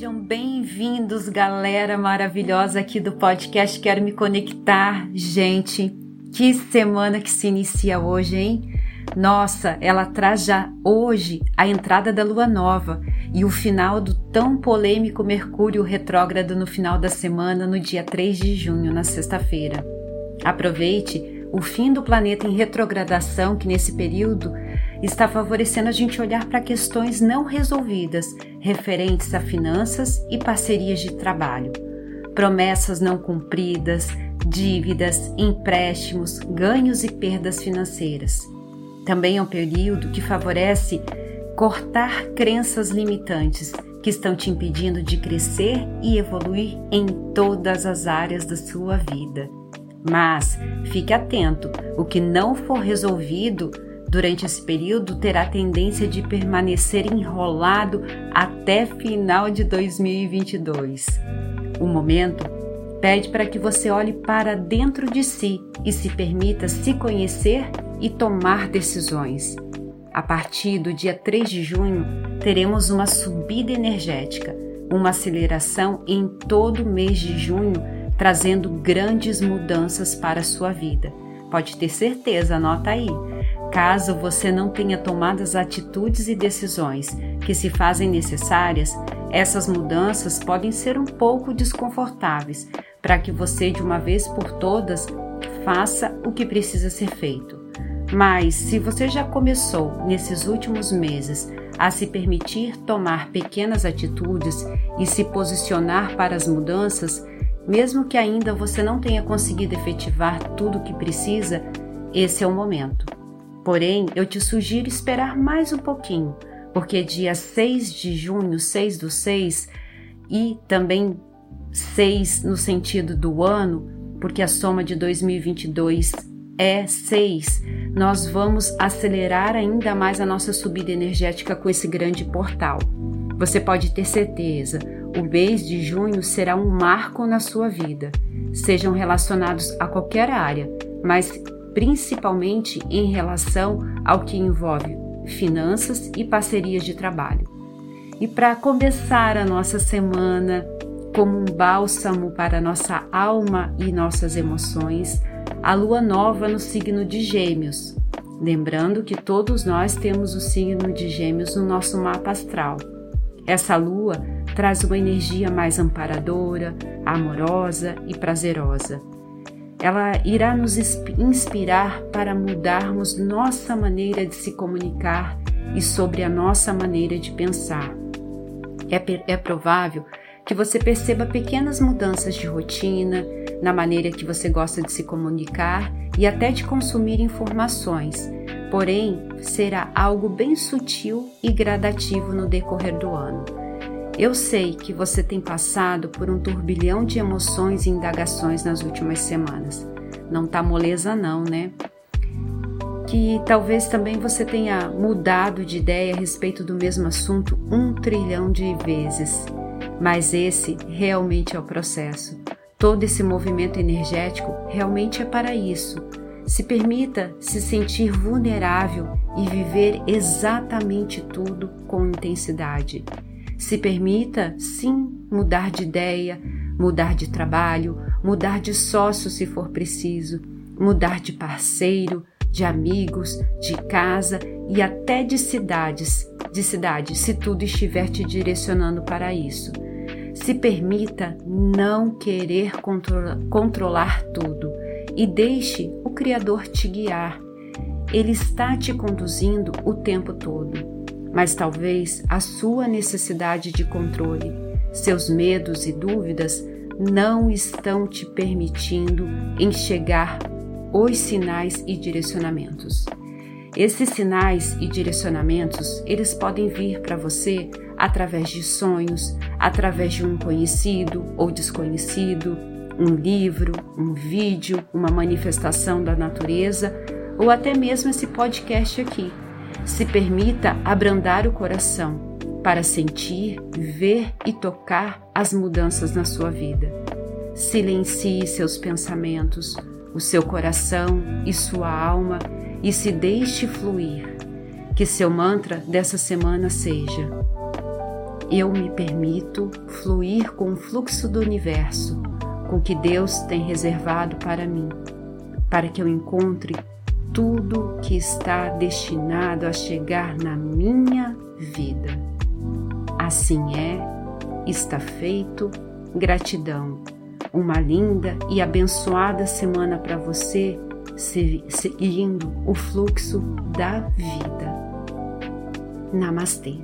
Sejam bem-vindos, galera maravilhosa aqui do podcast Quero Me Conectar. Gente, que semana que se inicia hoje, hein? Nossa, ela traz já hoje a entrada da lua nova e o final do tão polêmico Mercúrio retrógrado no final da semana, no dia 3 de junho, na sexta-feira. Aproveite o fim do planeta em retrogradação, que nesse período está favorecendo a gente olhar para questões não resolvidas referentes a finanças e parcerias de trabalho, promessas não cumpridas, dívidas, empréstimos, ganhos e perdas financeiras. Também é um período que favorece cortar crenças limitantes que estão te impedindo de crescer e evoluir em todas as áreas da sua vida. Mas fique atento: o que não for resolvido durante esse período terá tendência de permanecer enrolado até final de 2022. O momento pede para que você olhe para dentro de si e se permita se conhecer e tomar decisões. A partir do dia 3 de junho, teremos uma subida energética, uma aceleração em todo o mês de junho, trazendo grandes mudanças para a sua vida. Pode ter certeza, anota aí. Caso você não tenha tomado as atitudes e decisões que se fazem necessárias, essas mudanças podem ser um pouco desconfortáveis para que você, de uma vez por todas, faça o que precisa ser feito. Mas se você já começou nesses últimos meses a se permitir tomar pequenas atitudes e se posicionar para as mudanças, mesmo que ainda você não tenha conseguido efetivar tudo o que precisa, esse é o momento. Porém, eu te sugiro esperar mais um pouquinho, porque dia 6 de junho, 6 do 6, e também 6 no sentido do ano, porque a soma de 2022 é 6, nós vamos acelerar ainda mais a nossa subida energética com esse grande portal. Você pode ter certeza, o mês de junho será um marco na sua vida, sejam relacionados a qualquer área, mas principalmente em relação ao que envolve finanças e parcerias de trabalho. E para começar a nossa semana como um bálsamo para nossa alma e nossas emoções, a lua nova no signo de Gêmeos. Lembrando que todos nós temos o signo de Gêmeos no nosso mapa astral. Essa lua traz uma energia mais amparadora, amorosa e prazerosa ela irá nos inspirar para mudarmos nossa maneira de se comunicar e sobre a nossa maneira de pensar. É, é provável que você perceba pequenas mudanças de rotina, na maneira que você gosta de se comunicar e até de consumir informações, porém será algo bem sutil e gradativo no decorrer do ano. Eu sei que você tem passado por um turbilhão de emoções e indagações nas últimas semanas. Não tá moleza não, né? Que talvez também você tenha mudado de ideia a respeito do mesmo assunto um trilhão de vezes. Mas esse realmente é o processo. Todo esse movimento energético realmente é para isso. Se permita se sentir vulnerável e viver exatamente tudo com intensidade. Se permita, sim, mudar de ideia, mudar de trabalho, mudar de sócio se for preciso, mudar de parceiro, de amigos, de casa e até de cidades, de cidade, se tudo estiver te direcionando para isso. Se permita não querer controlar tudo e deixe o Criador te guiar. Ele está te conduzindo o tempo todo mas talvez a sua necessidade de controle, seus medos e dúvidas não estão te permitindo enxergar os sinais e direcionamentos. Esses sinais e direcionamentos, eles podem vir para você através de sonhos, através de um conhecido ou desconhecido, um livro, um vídeo, uma manifestação da natureza ou até mesmo esse podcast aqui se permita abrandar o coração para sentir, ver e tocar as mudanças na sua vida. Silencie seus pensamentos, o seu coração e sua alma e se deixe fluir. Que seu mantra dessa semana seja: eu me permito fluir com o fluxo do universo, com o que Deus tem reservado para mim, para que eu encontre tudo que está destinado a chegar na minha vida. Assim é, está feito. Gratidão. Uma linda e abençoada semana para você, seguindo o fluxo da vida. Namastê.